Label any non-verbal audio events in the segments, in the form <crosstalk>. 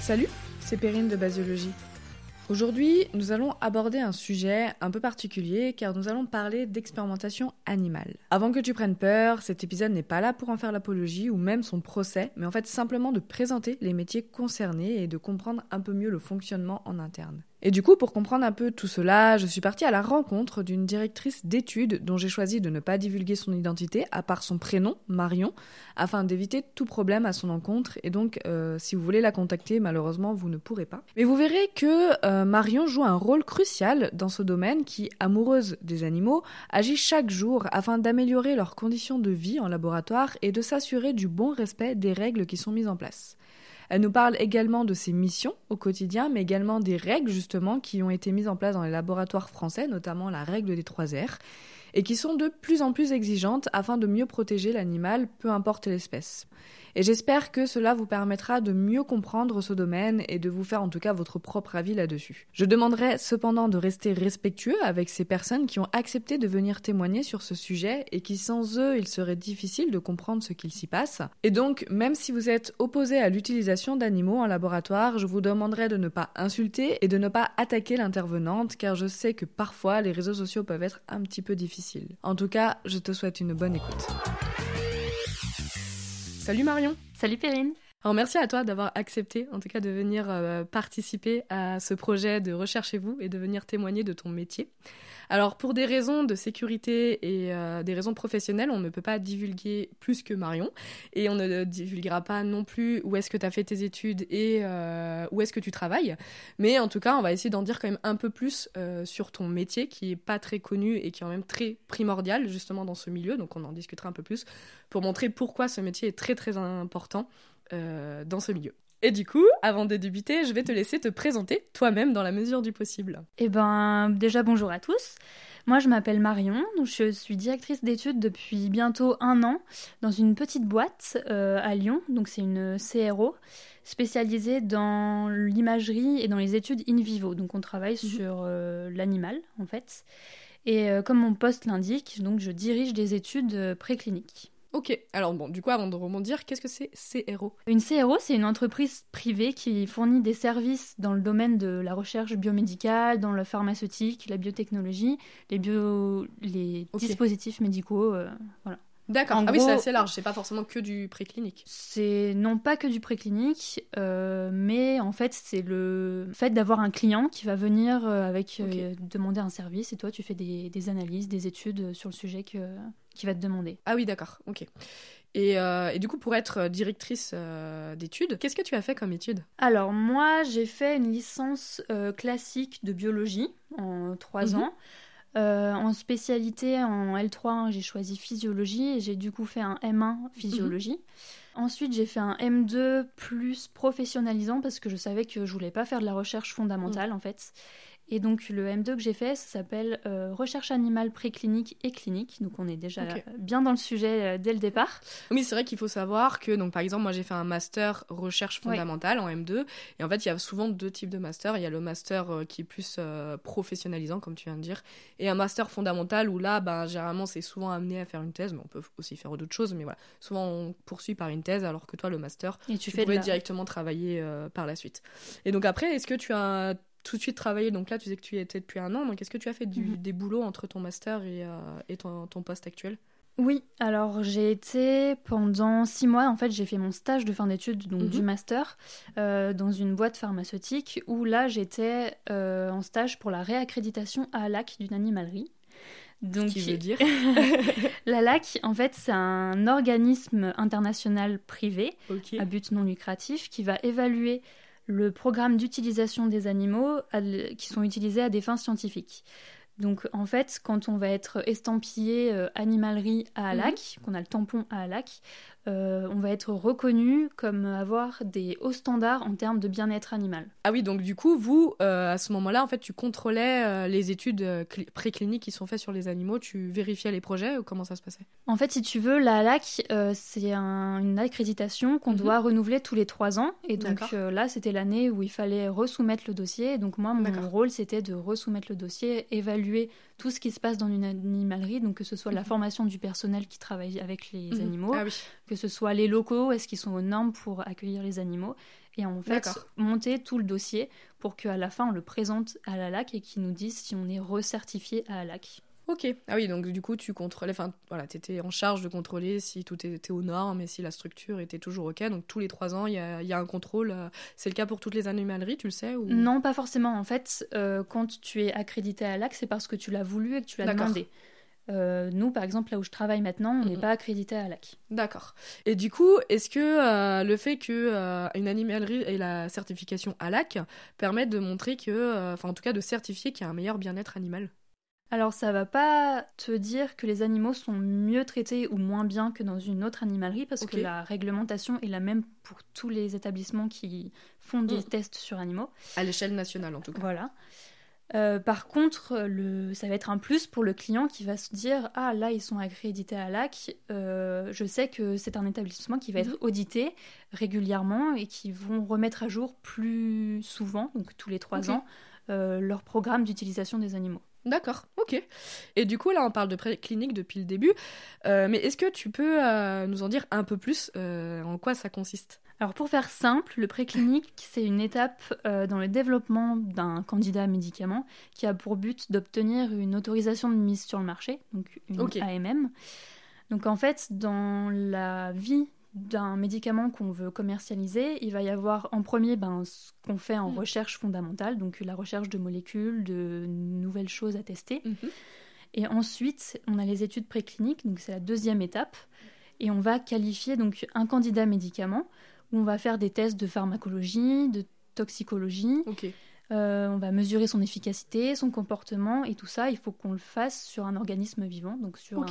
Salut, c'est Perrine de Basiologie. Aujourd'hui, nous allons aborder un sujet un peu particulier car nous allons parler d'expérimentation animale. Avant que tu prennes peur, cet épisode n'est pas là pour en faire l'apologie ou même son procès, mais en fait simplement de présenter les métiers concernés et de comprendre un peu mieux le fonctionnement en interne. Et du coup, pour comprendre un peu tout cela, je suis partie à la rencontre d'une directrice d'études dont j'ai choisi de ne pas divulguer son identité, à part son prénom, Marion, afin d'éviter tout problème à son encontre. Et donc, euh, si vous voulez la contacter, malheureusement, vous ne pourrez pas. Mais vous verrez que euh, Marion joue un rôle crucial dans ce domaine qui, amoureuse des animaux, agit chaque jour afin d'améliorer leurs conditions de vie en laboratoire et de s'assurer du bon respect des règles qui sont mises en place. Elle nous parle également de ses missions au quotidien, mais également des règles justement qui ont été mises en place dans les laboratoires français, notamment la règle des trois R, et qui sont de plus en plus exigeantes afin de mieux protéger l'animal, peu importe l'espèce. Et j'espère que cela vous permettra de mieux comprendre ce domaine et de vous faire en tout cas votre propre avis là-dessus. Je demanderai cependant de rester respectueux avec ces personnes qui ont accepté de venir témoigner sur ce sujet et qui sans eux il serait difficile de comprendre ce qu'il s'y passe. Et donc même si vous êtes opposé à l'utilisation d'animaux en laboratoire, je vous demanderai de ne pas insulter et de ne pas attaquer l'intervenante car je sais que parfois les réseaux sociaux peuvent être un petit peu difficiles. En tout cas, je te souhaite une bonne écoute. Salut Marion. Salut Perrine. Alors merci à toi d'avoir accepté en tout cas de venir euh, participer à ce projet de Recherchez-vous et de venir témoigner de ton métier. Alors pour des raisons de sécurité et euh, des raisons professionnelles, on ne peut pas divulguer plus que Marion et on ne divulguera pas non plus où est-ce que tu as fait tes études et euh, où est-ce que tu travailles. Mais en tout cas, on va essayer d'en dire quand même un peu plus sur ton métier qui est pas très connu et qui est quand même très primordial justement dans ce milieu. Donc on en discutera un peu plus pour montrer pourquoi ce métier est très très important euh, dans ce milieu. Et du coup, avant de débuter, je vais te laisser te présenter toi-même dans la mesure du possible. Eh ben, déjà bonjour à tous. Moi, je m'appelle Marion, je suis directrice d'études depuis bientôt un an dans une petite boîte euh, à Lyon. Donc, c'est une CRO spécialisée dans l'imagerie et dans les études in vivo. Donc, on travaille mhm. sur euh, l'animal, en fait. Et comme mon poste l'indique, donc je dirige des études précliniques. Ok, alors bon, du coup, avant de rebondir, qu'est-ce que c'est CRO Une CRO, c'est une entreprise privée qui fournit des services dans le domaine de la recherche biomédicale, dans le pharmaceutique, la biotechnologie, les, bio... les dispositifs médicaux, euh, voilà. D'accord. Ah oui, c'est assez large. C'est pas forcément que du préclinique. C'est non pas que du préclinique, euh, mais en fait c'est le fait d'avoir un client qui va venir euh, avec demander un service et toi tu fais des, des, analyses, des études sur le sujet que qui va te demander. Ah oui, d'accord, ok. Et, euh, et, du coup, pour être directrice euh, d'études, qu'est-ce que tu as fait comme études Alors, moi, j'ai fait une licence euh, classique de biologie en trois mhm. ans. En spécialité, en L3, j'ai choisi physiologie et j'ai du coup fait un M1 physiologie. Mhm. Ensuite, j'ai fait un M2 plus professionnalisant parce que je savais que je voulais pas faire de la recherche fondamentale mhm. en fait. Et donc le M2 que j'ai fait, ça s'appelle euh, recherche animale préclinique et clinique. Donc on est déjà bien dans le sujet euh, dès le départ. Oui, c'est vrai qu'il faut savoir que donc par exemple moi j'ai fait un master recherche fondamentale en M2 et en fait il y a souvent deux types de master. Il y a le master euh, qui est plus professionnalisant comme tu viens de dire et un master fondamental où là ben généralement c'est souvent amené à faire une thèse, mais on peut aussi faire d'autres choses. Mais voilà, souvent on poursuit par une thèse alors que toi le master et tu, fais directement travailler par la suite. Et donc après est-ce que tu as tout de suite travaillé. Donc là, tu sais que tu y étais depuis un an. Donc est-ce que tu as fait mhm. des boulots entre ton master et, euh, ton, poste actuel? Oui, alors j'ai été pendant six mois, en fait j'ai fait mon stage de fin d'études, donc du mhm. master, euh, dans une boîte pharmaceutique où là j'étais euh, en stage pour la réaccréditation à LAC d'une animalerie. Donc, Ce qui veut dire <laughs> La LAC, en fait, c'est un organisme international privé à but non lucratif qui va évaluer le programme d'utilisation des animaux qui sont utilisés à des fins scientifiques. Donc en fait, quand on va être estampillé euh, animalerie à Alac, mhm. qu'on a le tampon à Alac, euh, on va être reconnu comme avoir des hauts standards en termes de bien-être animal. Ah oui, donc du coup, vous, euh, à ce moment-là, en fait, tu contrôlais euh, les études précliniques qui sont faites sur les animaux, tu vérifiais les projets ou comment ça se passait? En fait, si tu veux, la ALAC, c'est une accréditation qu'on mhm. doit renouveler tous les trois ans. Et donc là, c'était l'année où il fallait resoumettre le dossier. Et donc moi, mon rôle, c'était de resoumettre le dossier, évaluer tout ce qui se passe dans une animalerie, donc que ce soit la mhm. formation du personnel qui travaille avec les animaux, ah que ce soit les locaux, est-ce qu'ils sont aux normes pour accueillir les animaux, et en fait monter tout le dossier pour qu'à la fin on le présente à la LAC et qu'ils nous disent si on est recertifié à la LAC. Ok. Ah oui, donc du coup, tu contrôlais, enfin, voilà, tu étais en charge de contrôler si tout était aux normes et si la structure était toujours ok. Donc tous les trois ans, il y a, un contrôle. Euh, c'est le cas pour toutes les animaleries, tu le sais ou... Non, pas forcément. En fait, euh, quand tu es accrédité à l'AC, c'est parce que tu l'as voulu et que tu l'as demandé. Euh, nous, par exemple, là où je travaille maintenant, on n'est pas accrédité à l'AC. D'accord. Et du coup, est-ce que le fait que une animalerie ait la certification ALAC permet de montrer que, enfin en tout cas de certifier qu'il y a un meilleur bien-être animal? Alors ça va pas te dire que les animaux sont mieux traités ou moins bien que dans une autre animalerie parce que la réglementation est la même pour tous les établissements qui font des mm. tests sur animaux. À l'échelle nationale en tout cas. Voilà. Euh, par contre, le, ça va être un plus pour le client qui va se dire Ah, là, ils sont accrédités à l'AC. Euh, je sais que c'est un établissement qui va être mhm. audité régulièrement et qui vont remettre à jour plus souvent, donc tous les trois ans, euh, leur programme d'utilisation des animaux. D'accord, ok. Et du coup, là, on parle de préclinique depuis le début. Euh, mais est-ce que tu peux euh, nous en dire un peu plus euh, en quoi ça consiste? Alors, pour faire simple, le préclinique, c'est une étape dans le développement d'un candidat médicament qui a pour but d'obtenir une autorisation de mise sur le marché, donc une AMM. Donc, en fait, dans la vie d'un médicament qu'on veut commercialiser, il va y avoir en premier ben, ce qu'on fait en mm. recherche fondamentale, donc la recherche de molécules, de nouvelles choses à tester. Mm-hmm. Et ensuite, on a les études précliniques, donc c'est la deuxième étape, et on va qualifier donc un candidat médicament où on va faire des tests de pharmacologie, de toxicologie. Euh, on va mesurer son efficacité, son comportement et tout ça. Il faut qu'on le fasse sur un organisme vivant, donc sur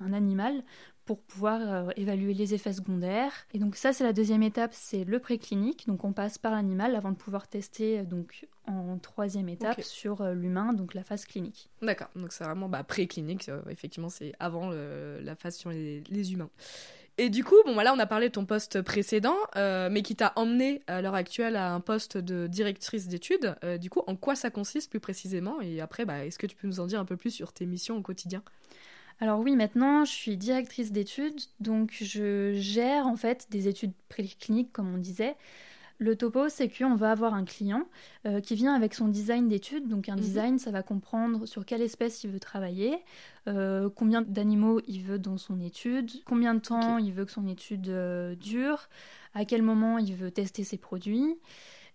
un, animal, pour pouvoir euh, évaluer les effets secondaires. Et donc ça, c'est la deuxième étape, c'est le préclinique. Donc on passe par l'animal avant de pouvoir tester euh, donc en troisième étape sur euh, l'humain, donc la phase clinique. D'accord, donc c'est vraiment bah, préclinique, effectivement c'est avant la phase sur les, humains. Et du coup, bon, voilà, on a parlé de ton poste précédent, mais qui t'a emmené à l'heure actuelle à un poste de directrice d'études. du coup, en quoi ça consiste plus précisément? Et après, bah, est-ce que tu peux nous en dire un peu plus sur tes missions au quotidien? Alors oui, maintenant, je suis directrice d'études, donc je gère en fait des études précliniques, comme on disait. Le topo, c'est qu'on va avoir un client euh, qui vient avec son design d'études. Donc un mhm. design, ça va comprendre sur quelle espèce il veut travailler, euh, combien d'animaux il veut dans son étude, combien de temps il veut que son étude euh, dure, à quel moment il veut tester ses produits.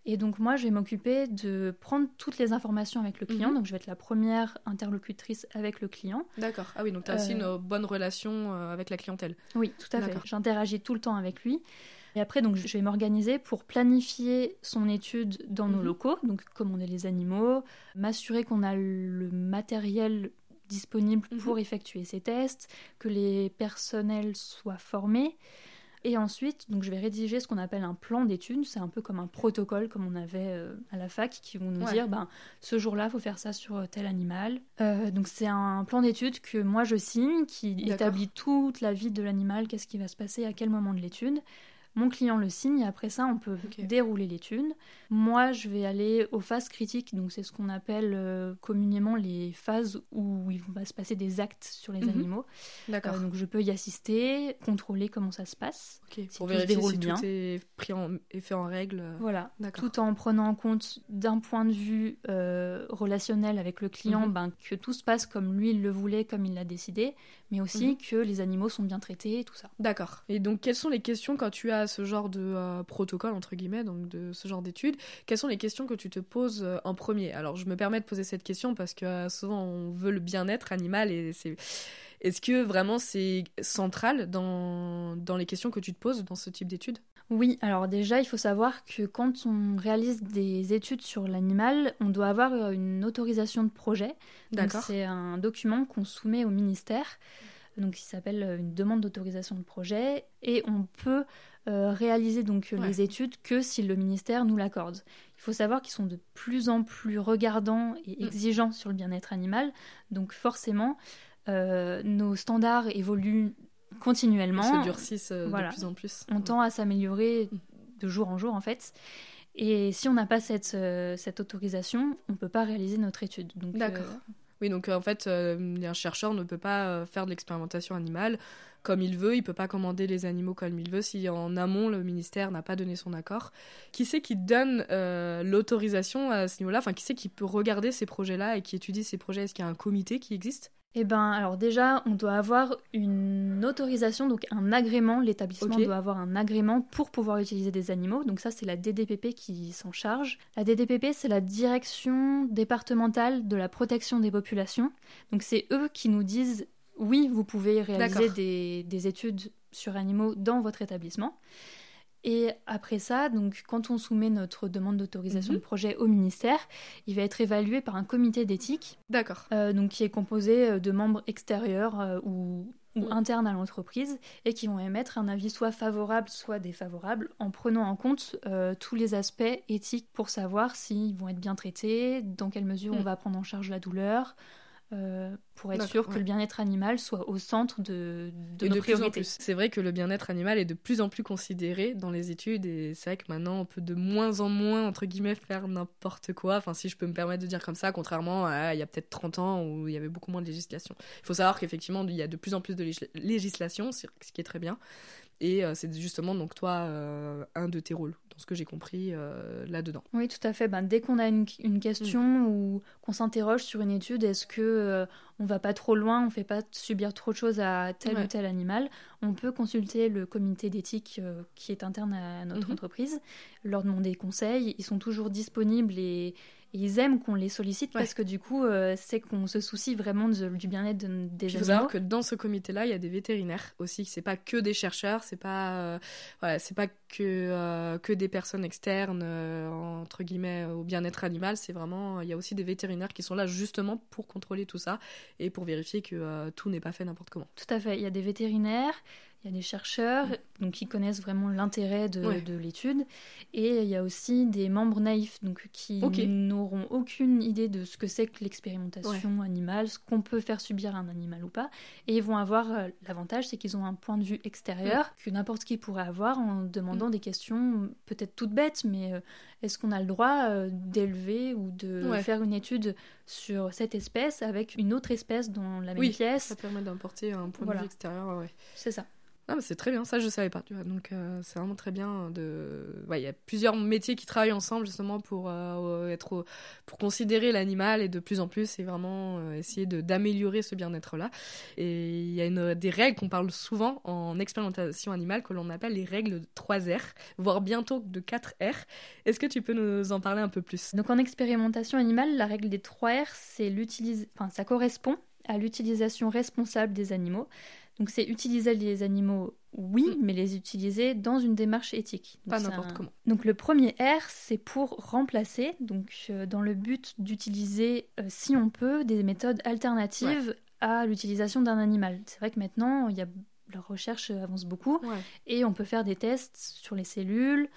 Et donc moi, je vais m'occuper de prendre toutes les informations avec le client. Mhm. Donc je vais être la première interlocutrice avec le client. D'accord. Ah oui, donc tu as aussi une bonne relation avec la clientèle. Oui, tout à fait. J'interagis tout le temps avec lui. Et après, donc, je vais m'organiser pour planifier son étude dans nos mhm. locaux, donc commander les animaux, m'assurer qu'on a le matériel disponible mhm. pour effectuer ces tests, que les personnels soient formés. Et ensuite, donc je vais rédiger ce qu'on appelle un plan d'études. C'est un peu comme un protocole, comme on avait euh, à la fac, qui vont nous dire, ben, ce jour-là, il faut faire ça sur euh, tel animal. Euh, donc c'est un plan d'études que moi je signe, qui établit toute la vie de l'animal, qu'est-ce qui va se passer à quel moment de l'étude. Mon client le signe et après ça, on peut dérouler l'étude. Moi, je vais aller aux phases critiques, donc c'est ce qu'on appelle euh, communément les phases où il va se passer des actes sur les mhm. animaux. D'accord. Euh, donc je peux y assister, contrôler comment ça se passe. pour vérifier si tout est pris en, et fait en règle. Voilà. Tout en prenant en compte d'un point de vue euh, relationnel avec le client, mhm. ben, que tout se passe comme lui il le voulait, comme il l'a décidé, mais aussi mhm. que les animaux sont bien traités, tout ça. D'accord. Et donc quelles sont les questions quand tu as ce genre de euh, protocole, entre guillemets, donc de ce genre d'études, quelles sont les questions que tu te poses euh, en premier? Alors, je me permets de poser cette question parce que euh, souvent on veut le bien-être animal et c'est. Est-ce que vraiment c'est central dans, dans les questions que tu te poses dans ce type d'études oui, alors déjà, il faut savoir que quand on réalise des études sur l'animal, on doit avoir une autorisation de projet. C'est un document qu'on soumet au ministère, donc qui s'appelle une demande d'autorisation de projet, et on peut euh, réaliser donc euh, les études que si le ministère nous l'accorde. Il faut savoir qu'ils sont de plus en plus regardants et mm. exigeants sur le bien-être animal, donc forcément euh, nos standards évoluent continuellement. Ils se durcissent de plus en plus. On tend à s'améliorer mm. de jour en jour en fait. Et si on n'a pas cette, cette autorisation, on ne peut pas réaliser notre étude. D'accord. Oui, donc en fait, un chercheur ne peut pas faire de l'expérimentation animale comme il veut, il peut pas commander les animaux comme il veut si en amont le ministère n'a pas donné son accord. Qui c'est qui donne euh, l'autorisation à ce niveau-là? Enfin, qui c'est qui peut regarder ces projets-là et qui étudie ces projets? Est-ce qu'il y a un comité qui existe? Eh ben, alors déjà, on doit avoir une autorisation, donc un agrément. L'établissement doit avoir un agrément pour pouvoir utiliser des animaux. Donc ça, c'est la DDPP qui s'en charge. La DDPP, c'est la Direction départementale de la protection des populations. Donc c'est eux qui nous disent oui, vous pouvez réaliser des, études sur animaux dans votre établissement. Et après ça, donc, quand on soumet notre demande d'autorisation de mhm. projet au ministère, il va être évalué par un comité d'éthique. D'accord. Euh, donc, qui est composé euh, de membres extérieurs euh, ou, internes à l'entreprise et qui vont émettre un avis soit favorable, soit défavorable, en prenant en compte tous les aspects éthiques pour savoir s'ils vont être bien traités, dans quelle mesure on mhm. va prendre en charge la douleur, euh, pour être sûr que le bien-être animal soit au centre de, de nos priorités. C'est vrai que le bien-être animal est de plus en plus considéré dans les études et c'est vrai que maintenant on peut de moins en moins, entre guillemets, faire n'importe quoi. Enfin, si je peux me permettre de dire comme ça, contrairement à il y a peut-être 30 ans où il y avait beaucoup moins de législation. Il faut savoir qu'effectivement, il y a de plus en plus de législation, ce qui est très bien. Et euh, c'est justement donc toi euh, un de tes rôles, dans ce que j'ai compris euh, là-dedans. Oui, tout à fait. Ben, dès qu'on a une, question mm. ou qu'on s'interroge sur une étude, est-ce que on va pas trop loin, on fait pas subir trop de choses à tel ou tel animal, on peut consulter le comité d'éthique qui est interne à notre mm-hmm. entreprise, leur demander conseils. Ils sont toujours disponibles et ils aiment qu'on les sollicite parce que du coup, euh, c'est qu'on se soucie vraiment du bien-être des animaux. Il faut savoir que dans ce comité-là, il y a des vétérinaires aussi. C'est pas que des chercheurs, c'est pas, euh, voilà, c'est pas que euh, que des personnes externes entre guillemets au bien-être animal. C'est vraiment, il y a aussi des vétérinaires qui sont là justement pour contrôler tout ça et pour vérifier que tout n'est pas fait n'importe comment. Tout à fait. Il y a des vétérinaires. Il y a des chercheurs donc, qui connaissent vraiment l'intérêt de, l'étude. Et il y a aussi des membres naïfs donc, qui n'auront aucune idée de ce que c'est que l'expérimentation animale, ce qu'on peut faire subir à un animal ou pas. Et ils vont avoir euh, l'avantage, c'est qu'ils ont un point de vue extérieur que n'importe qui pourrait avoir en demandant mm. des questions peut-être toutes bêtes, mais euh, est-ce qu'on a le droit euh, d'élever ou de faire une étude sur cette espèce avec une autre espèce dans la même pièce? Ça permet d'importer un point de vue extérieur. Ouais. C'est ça. C'est très bien, ça je savais pas. Donc euh, c'est vraiment très bien de. Il y a plusieurs métiers qui travaillent ensemble justement pour euh, être, pour considérer l'animal et de plus en plus et vraiment euh, essayer d'améliorer ce bien-être-là. Et il y a une, des règles qu'on parle souvent en expérimentation animale que l'on appelle les règles de 3 R, voire bientôt de 4 R. Est-ce que tu peux nous en parler un peu plus? Donc en expérimentation animale, la règle des 3 R, c'est enfin ça correspond à l'utilisation responsable des animaux. Donc c'est utiliser les animaux, oui, mm. mais les utiliser dans une démarche éthique. Pas n'importe comment. Donc le premier R, c'est pour remplacer, donc euh, dans le but d'utiliser, euh, si on peut, des méthodes alternatives à l'utilisation d'un animal. C'est vrai que maintenant, il y a la recherche avance beaucoup et on peut faire des tests sur les cellules,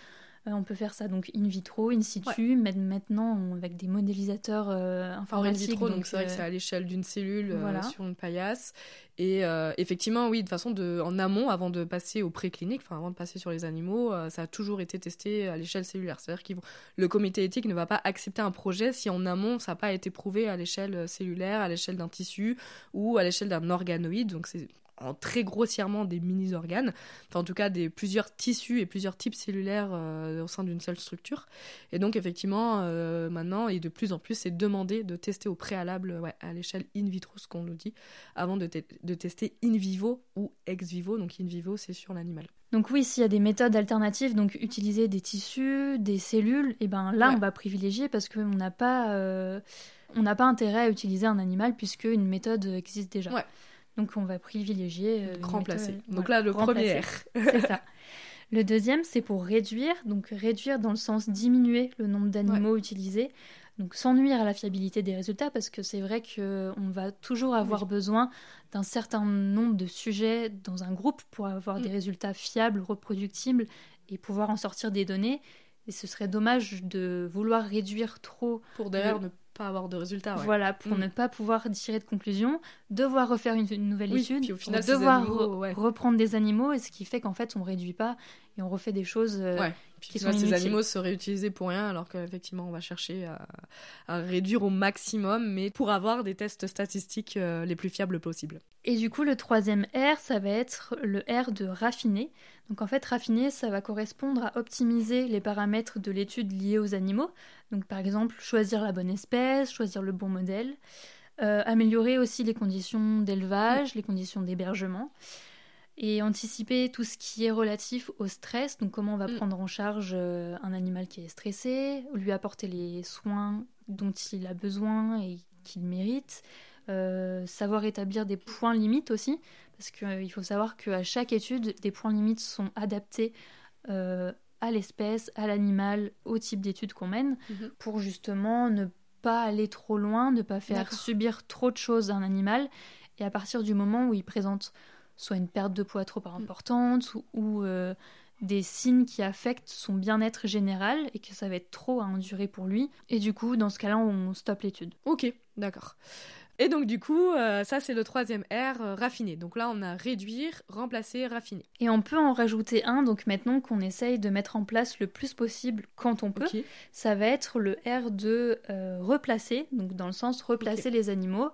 euh, on peut faire ça donc in vitro, in situ, mais maintenant avec des modélisateurs euh, informatiques. in vitro, donc c'est vrai que c'est à l'échelle d'une cellule euh, sur une paillasse. Et effectivement, oui, de façon de, en amont, avant de passer au préclinique, enfin avant de passer sur les animaux, ça a toujours été testé à l'échelle cellulaire. C'est-à-dire que le comité éthique ne va pas accepter un projet si en amont ça n'a pas été prouvé à l'échelle cellulaire, à l'échelle d'un tissu ou à l'échelle d'un organoïde. Donc c'est en très grossièrement des mini-organes, enfin en tout cas des plusieurs tissus et plusieurs types cellulaires euh, au sein d'une seule structure. Et donc effectivement, euh, maintenant, et de plus en plus, c'est demandé de tester au préalable à l'échelle in vitro, ce qu'on nous dit, avant de, de, tester in vivo ou ex vivo. Donc in vivo, c'est sur l'animal. Donc oui, s'il y a des méthodes alternatives, donc utiliser des tissus, des cellules, et ben là, on va privilégier parce qu'on n'a pas... Euh, on n'a pas intérêt à utiliser un animal puisque une méthode existe déjà. Ouais. Donc on va privilégier. Euh, remplacer. donc là, le premier R. c'est ça. Le deuxième, c'est pour réduire, donc réduire dans le sens diminuer le nombre d'animaux utilisés, donc sans nuire à la fiabilité des résultats, parce que c'est vrai qu'on va toujours avoir besoin d'un certain nombre de sujets dans un groupe pour avoir des mm. résultats fiables, reproductibles et pouvoir en sortir des données. Et ce serait dommage de vouloir réduire trop. Pour derrière ne avoir de résultats. Voilà, pour mm. ne pas pouvoir tirer de conclusion, devoir refaire une, nouvelle étude, devoir reprendre des animaux, et ce qui fait qu'en fait on réduit pas et on refait des choses qui sont ces animaux seraient utilisés pour rien, alors qu'effectivement, on va chercher à, réduire au maximum, mais pour avoir des tests statistiques euh, les plus fiables possibles. Et du coup, le troisième R, ça va être le R de raffiner. Donc en fait, raffiner, ça va correspondre à optimiser les paramètres de l'étude liés aux animaux. Donc par exemple, choisir la bonne espèce, choisir le bon modèle, euh, améliorer aussi les conditions d'élevage, les conditions d'hébergement et anticiper tout ce qui est relatif au stress, donc comment on va mm. prendre en charge euh, un animal qui est stressé, lui apporter les soins dont il a besoin et qu'il mérite, euh, savoir établir des points limites aussi, parce qu'il euh, faut savoir qu'à chaque étude, des points limites sont adaptés à l'espèce, à l'animal, au type d'étude qu'on mène, mm-hmm. pour justement ne pas aller trop loin, ne pas faire subir trop de choses à un animal, et à partir du moment où il présente soit une perte de poids trop importante ou, euh, des signes qui affectent son bien-être général et que ça va être trop à endurer pour lui. Et du coup, dans ce cas-là, on stoppe l'étude. Ok, d'accord. Et donc du coup, euh, ça c'est le troisième R, euh, raffiner. Donc là, on a réduire, remplacer, raffiner. Et on peut en rajouter un, donc maintenant qu'on essaye de mettre en place le plus possible quand on peut, ça va être le R de replacer, donc dans le sens replacer les animaux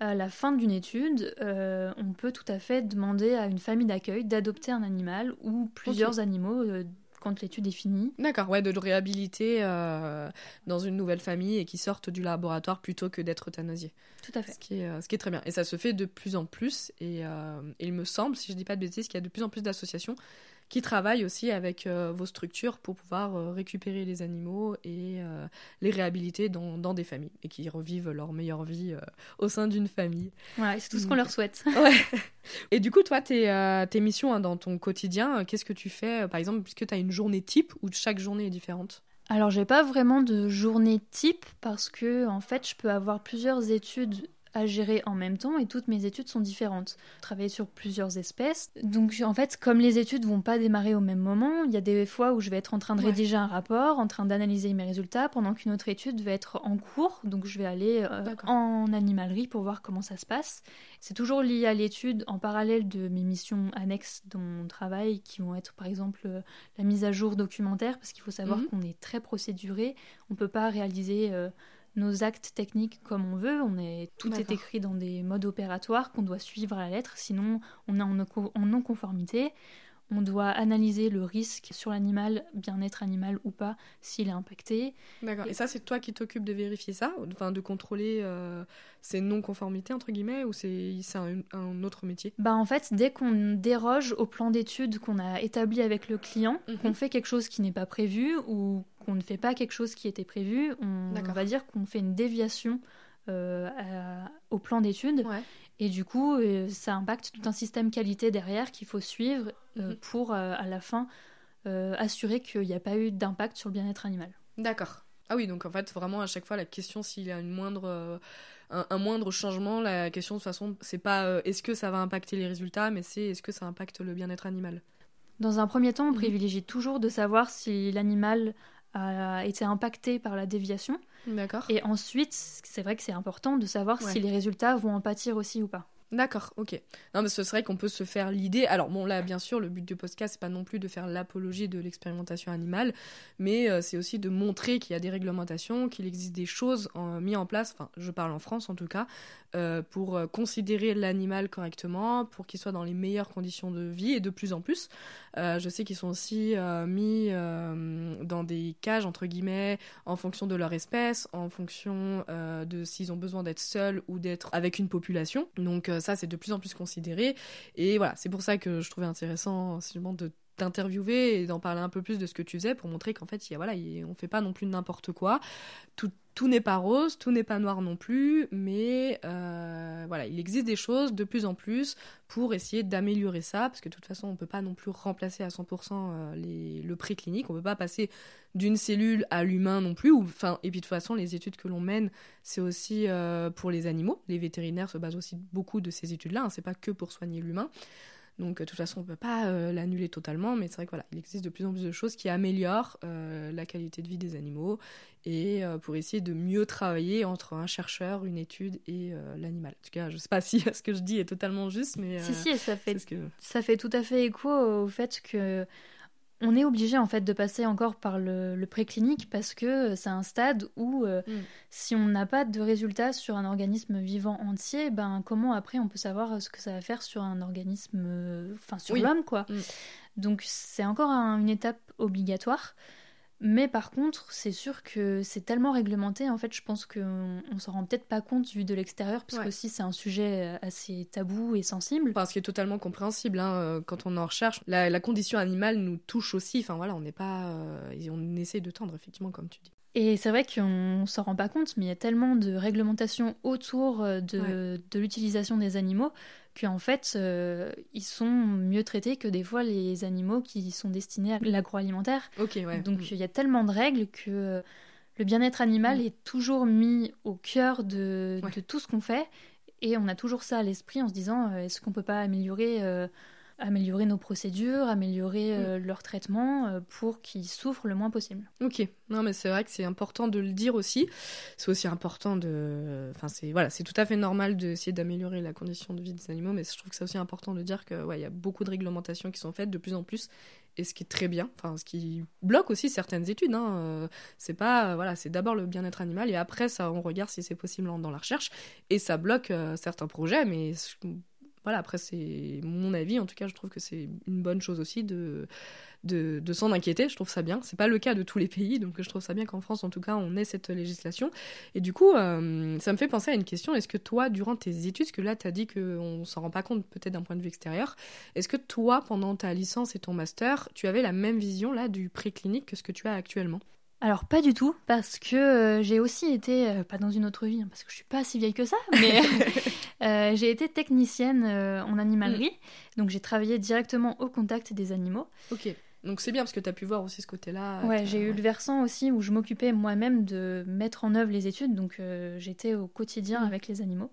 à la fin d'une étude, euh, on peut tout à fait demander à une famille d'accueil d'adopter un animal ou plusieurs animaux euh, quand l'étude est finie. D'accord, ouais, de le réhabiliter euh, dans une nouvelle famille et qui sortent du laboratoire plutôt que d'être euthanasié. Tout à fait. Ce qui, est, ce qui est très bien. Et ça se fait de plus en plus. Et, et il me semble, si je ne dis pas de bêtises, qu'il y a de plus en plus d'associations qui travaillent aussi avec euh, vos structures pour pouvoir euh, récupérer les animaux et euh, les réhabiliter dans, dans, des familles et qui revivent leur meilleure vie au sein d'une famille. Ouais, c'est tout ce qu'on leur souhaite. <laughs> ouais. Et du coup, toi, tes, tes missions hein, dans ton quotidien, qu'est-ce que tu fais Par exemple, puisque tu as une journée type ou chaque journée est différente? Alors j'ai pas vraiment de journée type parce que en fait je peux avoir plusieurs études à gérer en même temps et toutes mes études sont différentes. Travailler sur plusieurs espèces. Donc en fait, comme les études vont pas démarrer au même moment, il y a des fois où je vais être en train de rédiger un rapport, en train d'analyser mes résultats, pendant qu'une autre étude va être en cours. Donc je vais aller euh, en animalerie pour voir comment ça se passe. C'est toujours lié à l'étude en parallèle de mes missions annexes dans mon travail qui vont être par exemple euh, la mise à jour documentaire parce qu'il faut savoir mhm. qu'on est très procéduré. On peut pas réaliser euh, nos actes techniques comme on veut. On est, tout est écrit dans des modes opératoires qu'on doit suivre à la lettre, sinon on est en non-conformité. On doit analyser le risque sur l'animal, bien-être animal ou pas, s'il est impacté. D'accord. Et, ça, c'est toi qui t'occupes de vérifier ça, enfin de contrôler euh, ces non-conformités entre guillemets, ou c'est un, un, autre métier? Bah en fait, dès qu'on déroge au plan d'étude qu'on a établi avec le client, mhm. qu'on fait quelque chose qui n'est pas prévu ou qu'on ne fait pas quelque chose qui était prévu, on, va dire qu'on fait une déviation euh, au plan d'étude. Et du coup, euh, ça impacte tout un système qualité derrière qu'il faut suivre euh, mhm. pour, à la fin, assurer qu'il n'y a pas eu d'impact sur le bien-être animal. D'accord. Ah oui, donc en fait, vraiment, à chaque fois, la question s'il y a une moindre, un, moindre changement, la question de toute façon, c'est pas est-ce que ça va impacter les résultats, mais c'est est-ce que ça impacte le bien-être animal? Dans un premier temps, on mhm. privilégie toujours de savoir si l'animal a été impacté par la déviation. D'accord. Et ensuite, c'est vrai que c'est important de savoir si les résultats vont en pâtir aussi ou pas. D'accord, ok. Non, mais ce serait qu'on peut se faire l'idée. Alors, bon, là, bien sûr, le but du podcast, c'est pas non plus de faire l'apologie de l'expérimentation animale, mais euh, c'est aussi de montrer qu'il y a des réglementations, qu'il existe des choses mises en place, enfin, je parle en France en tout cas, euh, pour euh, considérer l'animal correctement, pour qu'il soit dans les meilleures conditions de vie, et de plus en plus. Je sais qu'ils sont aussi mis dans des cages, entre guillemets, en fonction de leur espèce, en fonction de s'ils ont besoin d'être seuls ou d'être avec une population. Donc, euh, ça, c'est de plus en plus considéré. Et voilà, c'est pour ça que je trouvais intéressant simplement de t'interviewer et d'en parler un peu plus de ce que tu faisais pour montrer qu'en fait, y a, voilà, on fait pas non plus n'importe quoi. Tout, tout n'est pas rose, tout n'est pas noir non plus, mais euh, voilà, il existe des choses de plus en plus pour essayer d'améliorer ça, parce que de toute façon, on peut pas non plus remplacer à 100% euh, les, le préclinique, on peut pas passer d'une cellule à l'humain non plus, ou, enfin, et puis de toute façon, les études que l'on mène, c'est aussi euh, pour les animaux, les vétérinaires se basent aussi beaucoup de ces études-là, hein, c'est pas que pour soigner l'humain. Donc, de toute façon, on ne peut pas euh, l'annuler totalement, mais c'est vrai qu'il voilà, il existe de plus en plus de choses qui améliorent euh, la qualité de vie des animaux et euh, pour essayer de mieux travailler entre un chercheur, une étude et l'animal. En tout cas, je ne sais pas <laughs> si ce que je dis est totalement juste, mais. si, si, ça fait, que... ça fait tout à fait écho au fait que on est obligé en fait de passer encore par le, préclinique parce que c'est un stade où euh, mm. si on n'a pas de résultats sur un organisme vivant entier, ben comment après on peut savoir ce que ça va faire sur un organisme, euh, enfin sur l'homme quoi. Mm. Donc c'est encore une étape obligatoire. Mais par contre, c'est sûr que c'est tellement réglementé, en fait, je pense qu'on on, s'en rend peut-être pas compte vu de l'extérieur, parce que aussi c'est un sujet euh, assez tabou et sensible. Parce qu'il est totalement compréhensible, hein, euh, quand on en recherche. La, condition animale nous touche aussi, enfin voilà, on n'est pas. Euh, on essaie de tendre, effectivement, comme tu dis. Et c'est vrai qu'on s'en rend pas compte, mais il y a tellement de réglementations autour euh, de, de l'utilisation des animaux qu'en fait, euh, ils sont mieux traités que des fois les animaux qui sont destinés à l'agroalimentaire. Ok, ouais. Donc mm. il y a tellement de règles que le bien-être animal mm. est toujours mis au cœur de, de tout ce qu'on fait. Et on a toujours ça à l'esprit en se disant euh, est-ce qu'on peut pas améliorer améliorer nos procédures, améliorer mm. euh, leur traitement euh, pour qu'ils souffrent le moins possible. Ok, non mais c'est vrai que c'est important de le dire aussi. C'est aussi important de, enfin c'est voilà, c'est tout à fait normal d'essayer d'améliorer la condition de vie des animaux, mais je trouve que c'est aussi important de dire que ouais, il y a beaucoup de réglementations qui sont faites de plus en plus et ce qui est très bien, enfin ce qui bloque aussi certaines études. Hein. Euh, c'est pas voilà, c'est d'abord le bien-être animal et après ça on regarde si c'est possible dans la recherche et ça bloque certains projets, mais voilà, après, c'est mon avis. En tout cas, je trouve que c'est une bonne chose aussi de, de, s'en inquiéter. Je trouve ça bien. C'est pas le cas de tous les pays, donc je trouve ça bien qu'en France, en tout cas, on ait cette législation. Et du coup, euh, ça me fait penser à une question. Est-ce que toi, durant tes études, que là, tu as dit qu'on s'en rend pas compte peut-être d'un point de vue extérieur, est-ce que toi, pendant ta licence et ton master, tu avais la même vision là du préclinique que ce que tu as actuellement? Alors pas du tout, parce que euh, j'ai aussi été, euh, pas dans une autre vie, hein, parce que je suis pas si vieille que ça, mais <laughs> euh, j'ai été technicienne en animalerie, mm. donc j'ai travaillé directement au contact des animaux. Ok, donc c'est bien parce que tu as pu voir aussi ce côté-là. Ouais, j'ai eu le versant aussi où je m'occupais moi-même de mettre en œuvre les études, donc j'étais au quotidien mm. avec les animaux.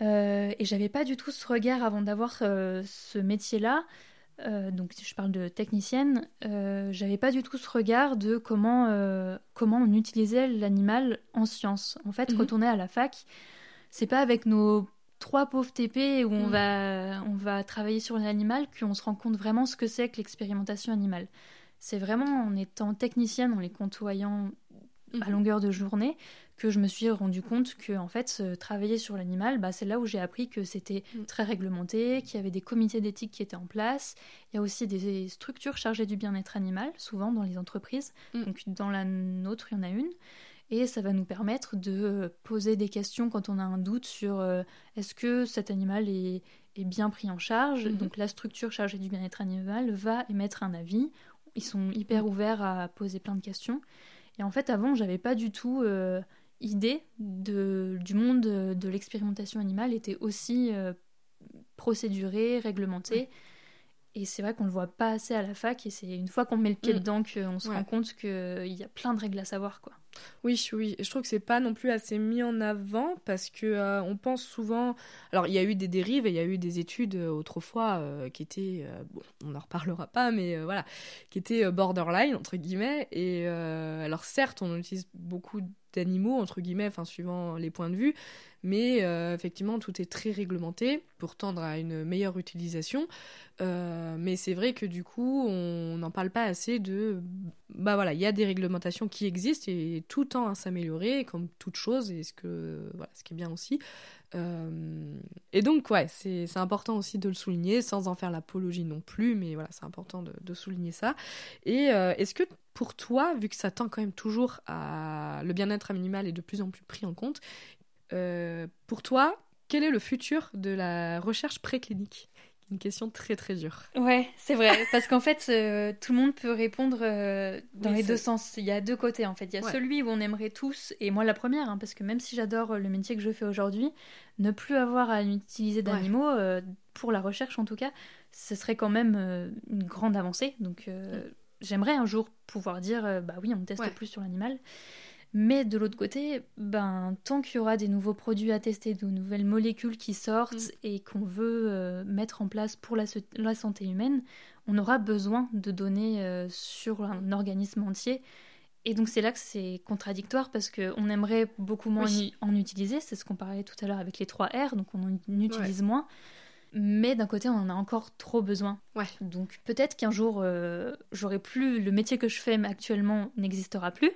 et j'avais pas du tout ce regard avant d'avoir ce métier-là euh, donc si je parle de technicienne, euh, j'avais pas du tout ce regard de comment, euh, comment on utilisait l'animal en science. En fait, quand mhm. on est à la fac, c'est pas avec nos trois pauvres TP où on, mhm. va, on va travailler sur l'animal qu'on se rend compte vraiment ce que c'est que l'expérimentation animale. C'est vraiment en étant technicienne, en les côtoyant à mhm. longueur de journée, que je me suis rendu compte que en fait travailler sur l'animal bah, c'est là où j'ai appris que c'était mm. très réglementé qu'il y avait des comités d'éthique qui étaient en place il y a aussi des structures chargées du bien-être animal souvent dans les entreprises mm. donc dans la nôtre il y en a une et ça va nous permettre de poser des questions quand on a un doute sur euh, est-ce que cet animal est, est bien pris en charge? Mm-hmm. donc la structure chargée du bien-être animal va émettre un avis ils sont hyper ouverts à poser plein de questions et en fait avant j'avais pas du tout euh, idée de, du monde de, l'expérimentation animale était aussi euh, procédurée, réglementée. Et c'est vrai qu'on ne le voit pas assez à la fac, et c'est une fois qu'on met le pied mm. dedans qu'on se rend compte qu'il y a plein de règles à savoir. quoi. Oui, oui, je trouve que c'est pas non plus assez mis en avant parce que euh, on pense souvent. Alors, il y a eu des dérives et il y a eu des études euh, autrefois qui étaient, bon, on n'en reparlera pas, mais voilà, qui étaient borderline entre guillemets. Et alors, certes, on utilise beaucoup d'animaux, entre guillemets, enfin, suivant les points de vue. Mais euh, effectivement, tout est très réglementé pour tendre à une meilleure utilisation. Euh, mais c'est vrai que du coup, on n'en parle pas assez de. Bah voilà, il y a des réglementations qui existent et tout tend à s'améliorer, comme toute chose, et ce, que, voilà, ce qui est bien aussi. Euh, et donc, c'est important aussi de le souligner, sans en faire l'apologie non plus, mais voilà, c'est important de, de, souligner ça. Et est-ce que pour toi, vu que ça tend quand même toujours à le bien-être animal est de plus en plus pris en compte, euh, pour toi, quel est le futur de la recherche préclinique? Une question très très dure. Ouais, c'est vrai, <laughs> parce qu'en fait, euh, tout le monde peut répondre euh, dans les deux sens. Il y a deux côtés en fait. Il y a celui où on aimerait tous, et moi la première, hein, parce que même si j'adore le métier que je fais aujourd'hui, ne plus avoir à utiliser d'animaux, pour la recherche en tout cas, ce serait quand même une grande avancée. Donc mm j'aimerais un jour pouvoir dire bah oui, on teste plus sur l'animal. Mais de l'autre côté, ben, tant qu'il y aura des nouveaux produits à tester, de nouvelles molécules qui sortent mm. et qu'on veut euh, mettre en place pour la, la, santé humaine, on aura besoin de données euh, sur un organisme entier. Et donc c'est là que c'est contradictoire parce qu'on aimerait beaucoup moins en utiliser, c'est ce qu'on parlait tout à l'heure avec les 3 R, donc on en utilise moins. mais d'un côté, on en a encore trop besoin. Ouais. Donc peut-être qu'un jour, j'aurai plus le métier que je fais actuellement n'existera plus.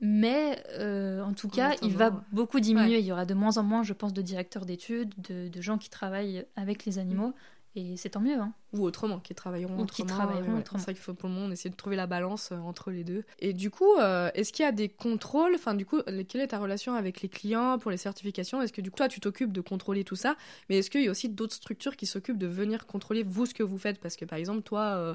Mais euh, en tout cas, il va beaucoup diminuer. Il y aura de moins en moins, je pense, de directeurs d'études, de, gens qui travaillent avec les animaux. Et c'est tant mieux. Hein. Ou autrement, qui travailleront Ou autrement. Qui travailleront autrement. C'est vrai qu'il faut pour le moment essayer de trouver la balance euh, entre les deux. Et du coup, euh, est-ce qu'il y a des contrôles? Enfin, du coup, quelle est ta relation avec les clients pour les certifications? Est-ce que du coup, toi, tu t'occupes de contrôler tout ça? Mais est-ce qu'il y a aussi d'autres structures qui s'occupent de venir contrôler vous ce que vous faites? Parce que par exemple, toi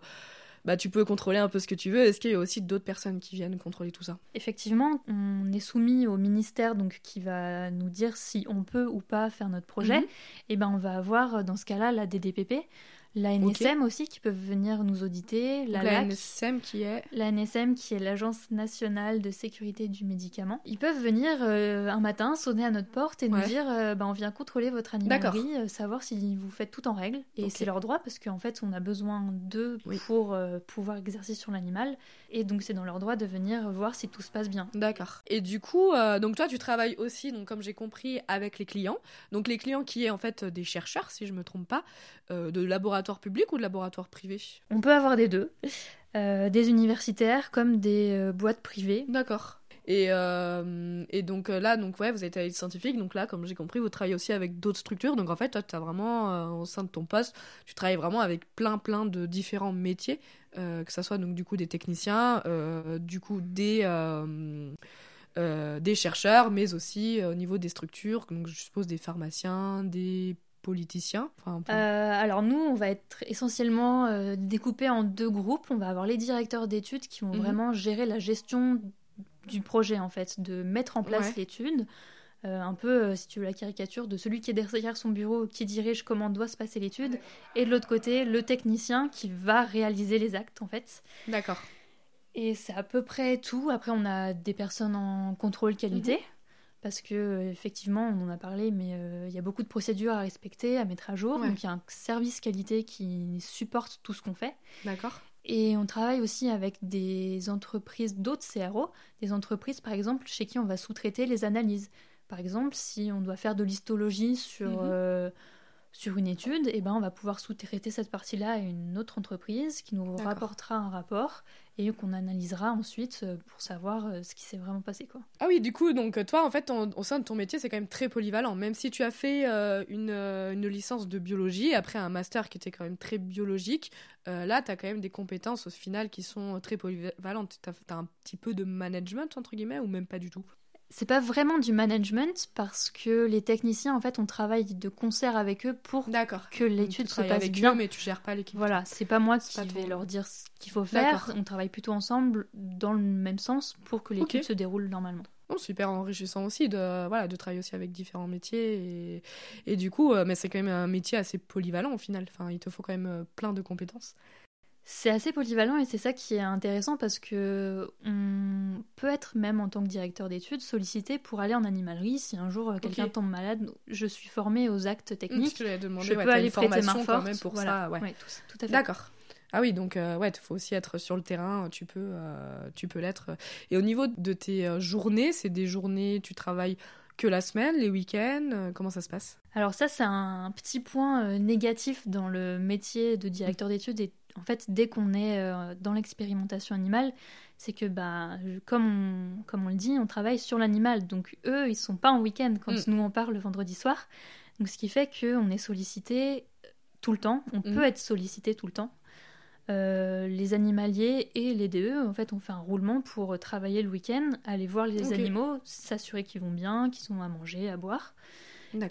bah, tu peux contrôler un peu ce que tu veux. Est-ce qu'il y a aussi d'autres personnes qui viennent contrôler tout ça? Effectivement, on est soumis au ministère donc qui va nous dire si on peut ou pas faire notre projet. Mhm. Et ben on va avoir dans ce cas-là la DDPP la NSM aussi qui peuvent venir nous auditer, la, la NSM qui est la NSM qui est l'agence nationale de sécurité du médicament. Ils peuvent venir euh, un matin sonner à notre porte et nous dire euh, bah, on vient contrôler votre animalerie, euh, savoir si vous faites tout en règle. Et c'est leur droit parce qu'en fait on a besoin d'eux pour pouvoir exercer sur l'animal. Et donc c'est dans leur droit de venir voir si tout se passe bien. D'accord. Et du coup donc toi tu travailles aussi donc comme j'ai compris avec les clients. Donc les clients qui est en fait des chercheurs si je me trompe pas de laboratoires laboratoire public ou de laboratoire privé? On peut avoir des deux. Euh, des universitaires comme des euh, boîtes privées. D'accord. Et, euh, et, donc là, donc ouais, vous êtes à scientifique, donc là, comme j'ai compris, vous travaillez aussi avec d'autres structures. Donc en fait, toi, tu as vraiment, au sein de ton poste, tu travailles vraiment avec plein, plein de différents métiers, que ce soit donc du coup des techniciens, du coup des, des chercheurs, mais aussi au niveau des structures, donc je suppose des pharmaciens, des politiciens euh, Alors nous, on va être essentiellement euh, découpé en deux groupes. On va avoir les directeurs d'études qui vont mhm. vraiment gérer la gestion du projet, en fait, de mettre en place l'étude. Euh, un peu, si tu veux, la caricature de celui qui est derrière son bureau, qui dirige comment doit se passer l'étude. Et de l'autre côté, le technicien qui va réaliser les actes, en fait. D'accord. Et c'est à peu près tout. Après, on a des personnes en contrôle qualité. Mhm parce que euh, effectivement, on en a parlé, mais euh, il y a beaucoup de procédures à respecter, à mettre à jour. Donc il y a un service qualité qui supporte tout ce qu'on fait. D'accord. Et on travaille aussi avec des entreprises, d'autres CRO, des entreprises par exemple chez qui on va sous-traiter les analyses. Par exemple, si on doit faire de l'histologie sur, mhm. euh, sur une étude, et eh ben, on va pouvoir sous-traiter cette partie-là à une autre entreprise qui nous rapportera un rapport et qu'on analysera ensuite euh, pour savoir euh, ce qui s'est vraiment passé. Quoi. Ah oui, du coup, donc toi, en fait, au sein de ton métier, c'est quand même très polyvalent. Même si tu as fait euh, une, une, licence de biologie, après un master qui était quand même très biologique, là, tu as quand même des compétences au final qui sont très polyvalentes. Tu as, as, un petit peu de management, entre guillemets, ou même pas du tout? C'est pas vraiment du management parce que les techniciens en fait on travaille de concert avec eux pour que l'étude se passe avec bien. eux, mais tu gères pas l'équipe. Voilà c'est pas moi qui vais leur dire ce qu'il faut faire. On travaille plutôt ensemble dans le même sens pour que l'étude se déroule normalement. Bon, super enrichissant aussi de voilà de travailler aussi avec différents métiers et, et du coup euh, mais c'est quand même un métier assez polyvalent au final. Enfin il te faut quand même euh, plein de compétences c'est assez polyvalent et c'est ça qui est intéressant parce que on peut être même en tant que directeur d'études sollicité pour aller en animalerie si un jour euh, quelqu'un tombe malade. Je suis formée aux actes techniques. Je, je peux aller prêter main forte. même pour ça. Ouais. tout, à fait. D'accord. Ah oui, donc euh, ouais, il faut aussi être sur le terrain, tu peux, euh, tu peux l'être. Et au niveau de tes journées, c'est des journées, tu travailles que la semaine, les week-ends, comment ça se passe? Alors ça, c'est un petit point négatif dans le métier de directeur d'études et en fait, dès qu'on est euh, dans l'expérimentation animale, c'est que, bah, comme on, comme on le dit, on travaille sur l'animal. Donc, eux, ils sont pas en week-end quand mm. nous, on parle le vendredi soir. Donc, ce qui fait qu'on est sollicité tout le temps. On mm. peut être sollicité tout le temps. Euh, les animaliers et les DE, en fait, on fait un roulement pour travailler le week-end, aller voir les animaux, s'assurer qu'ils vont bien, qu'ils ont à manger, à boire.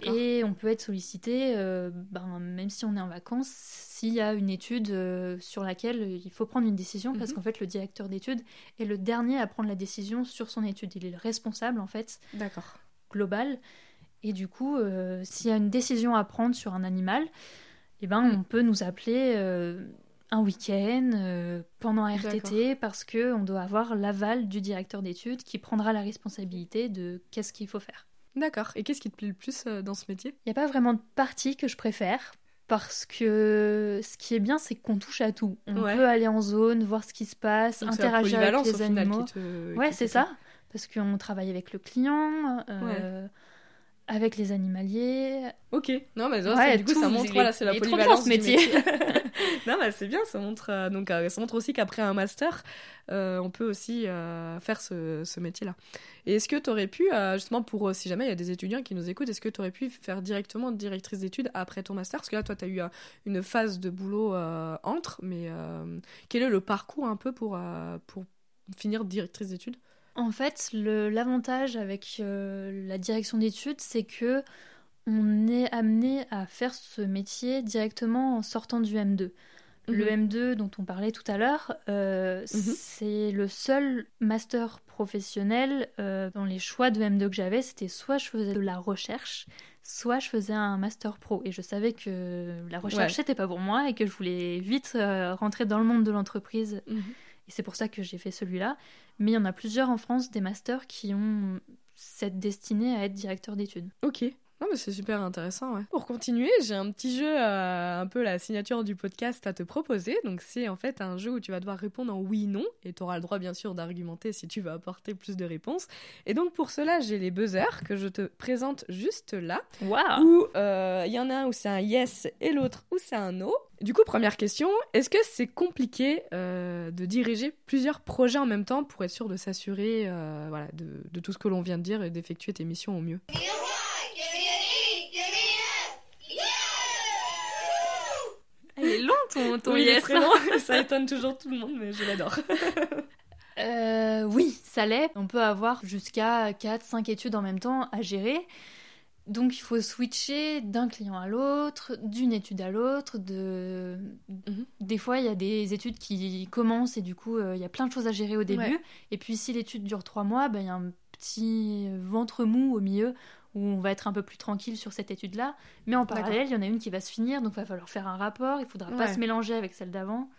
Et on peut être sollicité, euh, ben, même si on est en vacances, s'il y a une étude euh, sur laquelle il faut prendre une décision, parce mhm. qu'en fait, le directeur d'études est le dernier à prendre la décision sur son étude. Il est le responsable, en fait, global. Et du coup, euh, s'il y a une décision à prendre sur un animal, eh ben, mm. on peut nous appeler un week-end, pendant un RTT, parce qu'on doit avoir l'aval du directeur d'études qui prendra la responsabilité de qu'est-ce qu'il faut faire. D'accord. Et qu'est-ce qui te plaît le plus euh, dans ce métier? Il n'y a pas vraiment de partie que je préfère. Parce que ce qui est bien, c'est qu'on touche à tout. On peut aller en zone, voir ce qui se passe, interagir avec les animaux. ouais, c'est ça. Parce qu'on travaille avec le client. Euh, avec les animaliers. Ok, non, mais du coup, ça montre, voilà, c'est la polyvalence métier. <laughs> <laughs> non, mais c'est bien, ça montre, euh, donc, euh, ça montre aussi qu'après un master, euh, on peut aussi faire ce, métier-là. Et est-ce que tu aurais pu, justement, pour si jamais il y a des étudiants qui nous écoutent, est-ce que tu aurais pu faire directement directrice d'études après ton master? Parce que là, toi, tu as eu une phase de boulot entre, mais quel est le parcours un peu pour, pour finir directrice d'études? En fait, l'avantage avec la direction d'études, c'est que on est amené à faire ce métier directement en sortant du M2. Le M2 mhm. dont on parlait tout à l'heure, euh, mhm. c'est le seul master professionnel euh, dans les choix de M2 que j'avais. C'était soit je faisais de la recherche, soit je faisais un master pro. Et je savais que la recherche, c'était pas pour moi et que je voulais vite rentrer dans le monde de l'entreprise. Mhm. Et c'est pour ça que j'ai fait celui-là. Mais il y en a plusieurs en France, des masters, qui ont cette destinée à être directeur d'études. Ok. Non, mais c'est super intéressant. Ouais. Pour continuer, j'ai un petit jeu, euh, un peu la signature du podcast à te proposer. Donc, c'est en fait un jeu où tu vas devoir répondre en oui, non. Et tu auras le droit, bien sûr, d'argumenter si tu veux apporter plus de réponses. Et donc, pour cela, j'ai les buzzers que je te présente juste là. Waouh Où euh, il y en a un où c'est un yes et l'autre où c'est un no. Du coup, première question, est-ce que c'est compliqué euh, de diriger plusieurs projets en même temps pour être sûr de s'assurer voilà, de, de tout ce que l'on vient de dire et d'effectuer tes missions au mieux? Ton, yes. <laughs> ça étonne toujours tout le monde, mais je l'adore. Euh, oui, ça l'est. On peut avoir jusqu'à 4-5 études en même temps à gérer. Donc il faut switcher d'un client à l'autre, d'une étude à l'autre. De... Mhm. Des fois, il y a des études qui commencent et du coup, euh, il y a plein de choses à gérer au début. Et puis si l'étude dure 3 mois, ben, il y a un petit ventre mou au milieu où on va être un peu plus tranquille sur cette étude-là. Mais en parallèle, il y en a une qui va se finir, donc il va falloir faire un rapport, il ne faudra pas se mélanger avec celle d'avant.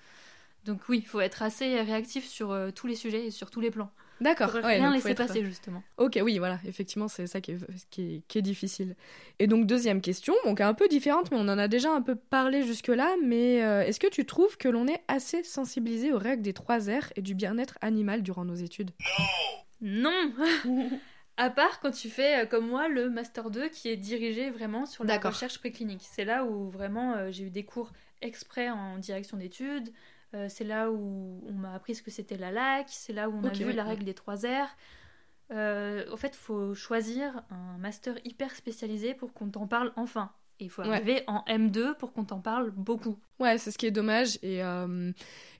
Donc oui, il faut être assez réactif sur euh, tous les sujets et sur tous les plans. D'accord. Rien laisser passer, justement. Ok, oui, voilà, effectivement, c'est ça qui est, qui, est, difficile. Et donc, deuxième question, donc un peu différente, mais on en a déjà un peu parlé jusque-là, mais euh, est-ce que tu trouves que l'on est assez sensibilisé aux règles des trois R et du bien-être animal durant nos études? Non <laughs> À part quand tu fais, euh, comme moi, le Master 2 qui est dirigé vraiment sur la recherche préclinique. C'est là où vraiment euh, j'ai eu des cours exprès en direction d'études. Euh, c'est là où on m'a appris ce que c'était la LAC. C'est là où on a vu la règle des 3 R. en fait, il faut choisir un master hyper spécialisé pour qu'on t'en parle enfin. Il faut arriver en M2 pour qu'on t'en parle beaucoup. Ouais, c'est ce qui est dommage. Et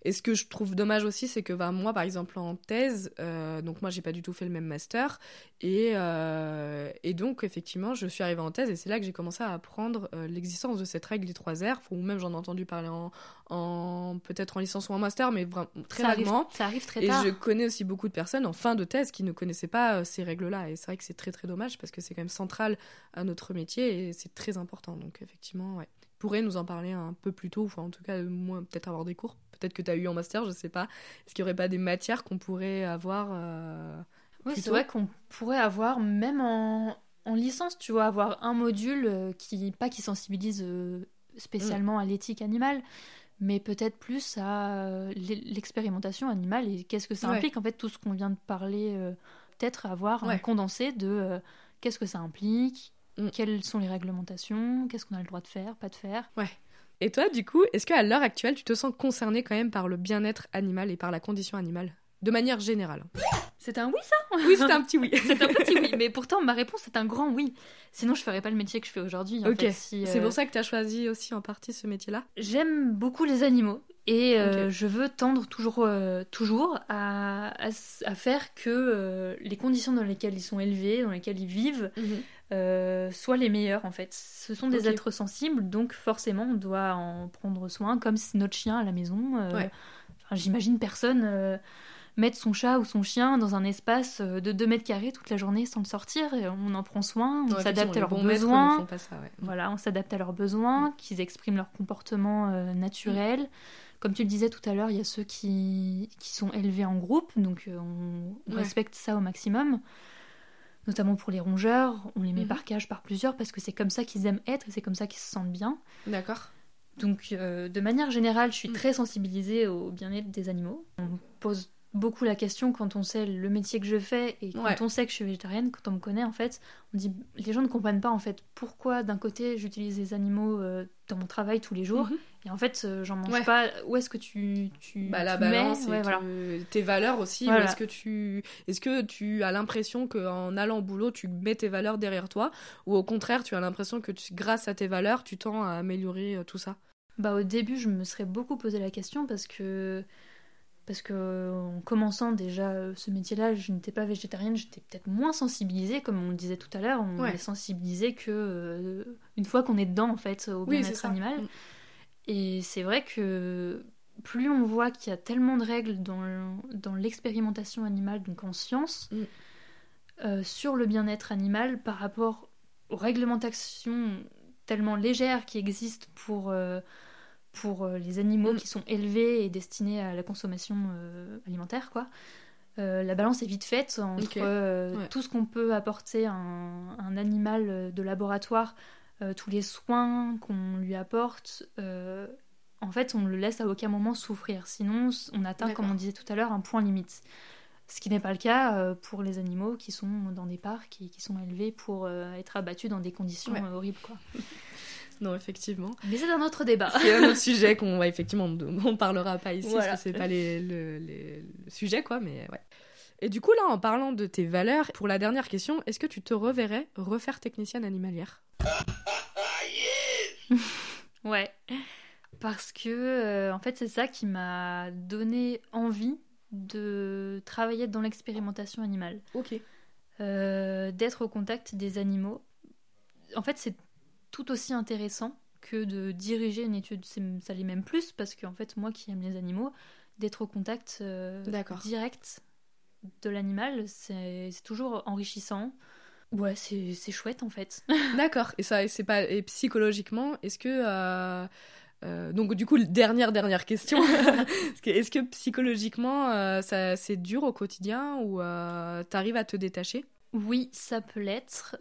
et ce que je trouve dommage aussi, c'est que bah, moi, par exemple, en thèse, euh, donc moi, j'ai pas du tout fait le même master. Et, euh, et donc, effectivement, je suis arrivée en thèse et c'est là que j'ai commencé à apprendre euh, l'existence de cette règle des trois R, ou même j'en ai entendu parler en, en peut-être en licence ou en master, mais vraiment très vaguement. ça arrive très tard. Et je connais aussi beaucoup de personnes en fin de thèse qui ne connaissaient pas ces règles-là. Et c'est vrai que c'est très très dommage parce que c'est quand même central à notre métier et c'est très important. Donc, effectivement, ouais. Pourrait nous en parler un peu plus tôt, en tout cas moins peut-être avoir des cours, peut-être que tu as eu en master, je sais pas. Est-ce qu'il n'y aurait pas des matières qu'on pourrait avoir euh, Oui, c'est vrai qu'on pourrait avoir même en, en, licence, tu vois, avoir un module euh, qui pas qui sensibilise euh, spécialement à l'éthique animale, mais peut-être plus à l'expérimentation animale et qu'est-ce que ça implique. En fait tout ce qu'on vient de parler peut-être avoir un condensé de qu'est-ce que ça implique Mm. Quelles sont les réglementations? Qu'est-ce qu'on a le droit de faire, pas de faire? Ouais. Et toi, du coup, est-ce qu'à l'heure actuelle, tu te sens concerné quand même par le bien-être animal et par la condition animale? De manière générale. C'est un oui, ça? Oui, c'est un petit oui. <laughs> c'est un petit oui. <laughs> Mais pourtant, ma réponse est un grand oui. Sinon, je ferais pas le métier que je fais aujourd'hui. Ok. C'est pour euh, ça que tu as choisi aussi en partie ce métier-là? J'aime beaucoup les animaux. Et euh, je veux tendre toujours, euh, toujours à, à, faire que les conditions dans lesquelles ils sont élevés, dans lesquelles ils vivent, mhm. Euh, soit les meilleurs en fait. Ce sont des êtres sensibles, donc forcément on doit en prendre soin, comme notre chien à la maison. Euh, j'imagine personne euh, mettre son chat ou son chien dans un espace de 2 mètres carrés toute la journée sans le sortir. on en prend soin, on s'adapte à leurs besoins. Voilà, on s'adapte à leurs besoins, qu'ils expriment leur comportement naturel. Mm. Comme tu le disais tout à l'heure, il y a ceux qui, qui sont élevés en groupe, donc on, respecte ça au maximum notamment pour les rongeurs, on les met mhm. par cage par plusieurs parce que c'est comme ça qu'ils aiment être, c'est comme ça qu'ils se sentent bien. D'accord. Donc, euh, de manière générale, je suis mm. très sensibilisée au bien-être des animaux. On pose beaucoup la question quand on sait le métier que je fais et quand on sait que je suis végétarienne, quand on me connaît en fait, on dit les gens ne comprennent pas en fait pourquoi d'un côté j'utilise les animaux euh, dans mon travail tous les jours mhm. et en fait euh, j'en mange pas. Où est-ce que tu tu, bah, la balance tes valeurs aussi. Est-ce que tu est-ce que tu as l'impression qu'en allant au boulot tu mets tes valeurs derrière toi ou au contraire tu as l'impression que grâce à tes valeurs tu tends à améliorer euh, tout ça? Bah au début je me serais beaucoup posé la question parce que parce que en commençant déjà euh, ce métier-là, je n'étais pas végétarienne, j'étais peut-être moins sensibilisée, comme on le disait tout à l'heure, on est sensibilisé que euh, une fois qu'on est dedans en fait au bien-être animal. Mm. Et c'est vrai que plus on voit qu'il y a tellement de règles dans, dans l'expérimentation animale, donc en science, mm. euh, sur le bien-être animal par rapport aux réglementations tellement légères qui existent pour pour euh, les animaux mm. qui sont élevés et destinés à la consommation euh, alimentaire, quoi. Euh, la balance est vite faite entre tout ce qu'on peut apporter à un, animal de laboratoire, tous les soins qu'on lui apporte. en fait, on le laisse à aucun moment souffrir. Sinon, on atteint, comme on disait tout à l'heure, un point limite. Ce qui n'est pas le cas pour les animaux qui sont dans des parcs et qui sont élevés pour être abattus dans des conditions horribles. Quoi. <laughs> non, effectivement. Mais c'est un autre débat. C'est un autre <laughs> sujet qu'on va effectivement, on parlera pas ici parce que c'est pas les, le, le, sujet, quoi, mais ouais. Et du coup, là, en parlant de tes valeurs, pour la dernière question, est-ce que tu te reverrais refaire technicienne animalière? <laughs> Ouais. Parce que, euh, en fait, c'est ça qui m'a donné envie de travailler dans l'expérimentation animale. Ok. Euh, d'être au contact des animaux. En fait, c'est tout aussi intéressant que de diriger une étude. Ça l'est même plus parce qu'en fait, moi qui aime les animaux, d'être au contact euh, direct de l'animal, c'est toujours enrichissant. Ouais, c'est chouette en fait. <laughs> D'accord. Et ça, c'est pas et psychologiquement, est-ce que euh, euh, donc du coup, dernière dernière question. <laughs> est-ce que psychologiquement, ça c'est dur au quotidien ou t'arrives à te détacher? Oui, ça peut l'être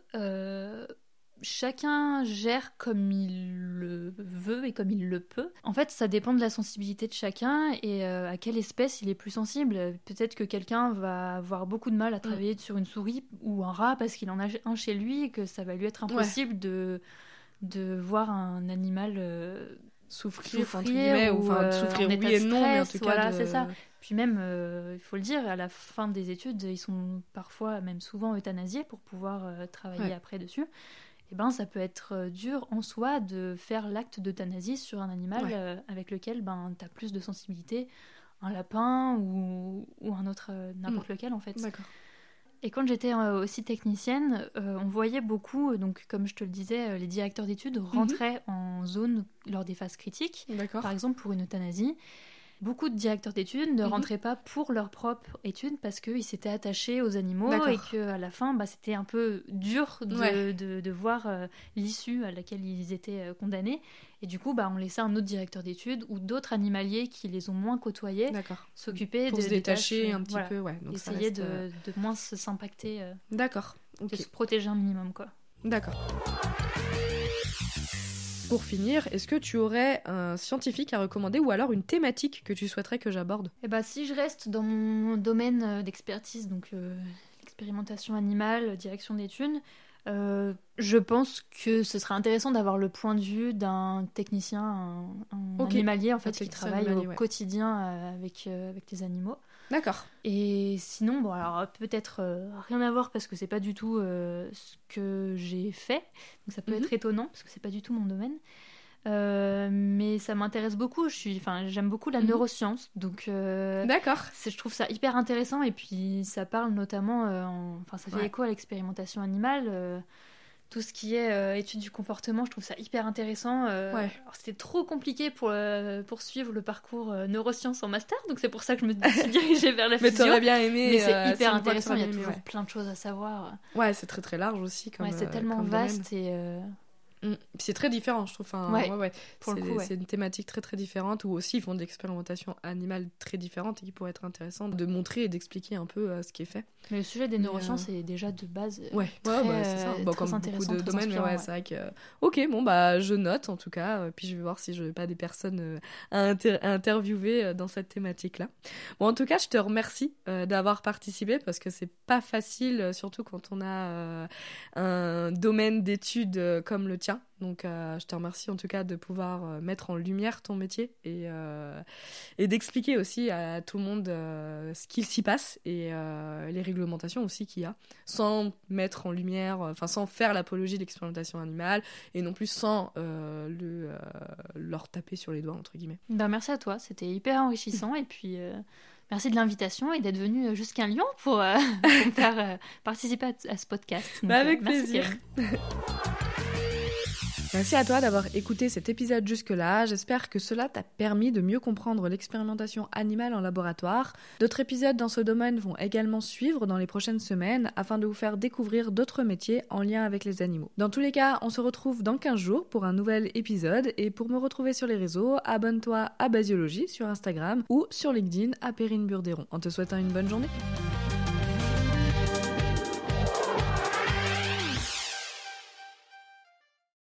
chacun gère comme il le veut et comme il le peut. En fait, ça dépend de la sensibilité de chacun et euh, à quelle espèce il est plus sensible. Peut-être que quelqu'un va avoir beaucoup de mal à travailler sur une souris ou un rat parce qu'il en a un chez lui et que ça va lui être impossible de, de voir un animal euh, souffrir, souffrir ou, enfin, euh, souffrir oui et non, mais en tout voilà, c'est ça. Puis même, il faut le dire, à la fin des études, ils sont parfois, même souvent euthanasiés pour pouvoir travailler après dessus eh ben, ça peut être euh, dur en soi de faire l'acte d'euthanasie sur un animal euh, avec lequel ben, tu as plus de sensibilité, un lapin ou, ou un autre, euh, n'importe mm. lequel en fait. Et quand j'étais aussi technicienne, on voyait beaucoup, donc comme je te le disais, les directeurs d'études mhm. rentraient en zone lors des phases critiques, par exemple pour une euthanasie. Beaucoup de directeurs d'études ne mhm. rentraient pas pour leur propre étude parce qu'ils s'étaient attachés aux animaux et qu'à la fin, bah, c'était un peu dur de, de, voir euh, l'issue à laquelle ils étaient euh, condamnés. Et du coup, bah, on laissait un autre directeur d'études ou d'autres animaliers qui les ont moins côtoyés s'occuper de se détacher un petit peu, ouais. Donc essayer de, euh, de, moins s'impacter. D'accord. De se protéger un minimum, quoi. D'accord. Pour finir, est-ce que tu aurais un scientifique à recommander ou alors une thématique que tu souhaiterais que j'aborde? Eh ben, si je reste dans mon domaine euh, d'expertise, donc euh, l'expérimentation animale, direction d'études, euh, je pense que ce serait intéressant d'avoir le point de vue d'un technicien, un, animalier en fait, qui travaille au quotidien avec, avec les animaux. D'accord. Et sinon, bon, alors peut-être euh, rien à voir parce que c'est pas du tout euh, ce que j'ai fait. Donc ça peut être mhm. étonnant parce que c'est pas du tout mon domaine. Euh, mais ça m'intéresse beaucoup. Je suis, enfin, j'aime beaucoup la mhm. neuroscience, donc. D'accord. Je trouve ça hyper intéressant et puis ça parle notamment, enfin, ça fait écho à l'expérimentation animale tout ce qui est euh, étude du comportement, je trouve ça hyper intéressant. Euh, c'était trop compliqué pour euh, poursuivre le parcours neurosciences en master, donc c'est pour ça que je me suis <laughs> dirigée vers la physio. Mais bien aimé. Mais c'est hyper intéressant, il y a toujours plein de choses à savoir. Ouais, c'est très très large aussi. c'est tellement vaste et. C'est très différent, je trouve. Enfin, Ouais, ouais, ouais. pour le C'est coup, ouais. c'est une thématique très très différente où aussi ils font de l'expérimentation animale très différente et qui pourrait être intéressant de montrer et d'expliquer un peu euh, ce qui est fait. Mais le sujet des neurosciences est déjà de base. euh, Ouais, très, ouais, bah, c'est ça. euh, Bon, très comme beaucoup intéressant, de très domaines, mais ouais, c'est vrai que. Ok, bon, bah, je note en tout cas, euh, puis je vais voir si je n'ai pas des personnes euh, à, inter- à interviewer euh, dans cette thématique-là. Bon, en tout cas, je te remercie euh, d'avoir participé parce que c'est pas facile, euh, surtout quand on a euh, un domaine d'études euh, comme le tien. Donc, euh, je te remercie en tout cas de pouvoir euh, mettre en lumière ton métier et, euh, et d'expliquer aussi à tout le monde euh, ce qu'il s'y passe et les réglementations aussi qu'il y a, sans mettre en lumière, enfin sans faire l'apologie de l'expérimentation animale et non plus sans le, leur taper sur les doigts, entre guillemets. Ben, merci à toi, c'était hyper enrichissant. et puis, merci de l'invitation et d'être venu jusqu'à Lyon pour, euh, pour <laughs> me faire euh, participer à, à ce podcast. Donc, Bah, avec euh, merci, plaisir. <laughs> Merci à toi d'avoir écouté cet épisode jusque-là. J'espère que cela t'a permis de mieux comprendre l'expérimentation animale en laboratoire. D'autres épisodes dans ce domaine vont également suivre dans les prochaines semaines afin de vous faire découvrir d'autres métiers en lien avec les animaux. Dans tous les cas, on se retrouve dans 15 jours pour un nouvel épisode et pour me retrouver sur les réseaux, abonne-toi à Basiologie sur Instagram ou sur LinkedIn à Perrine Burderon. En te souhaitant une bonne journée.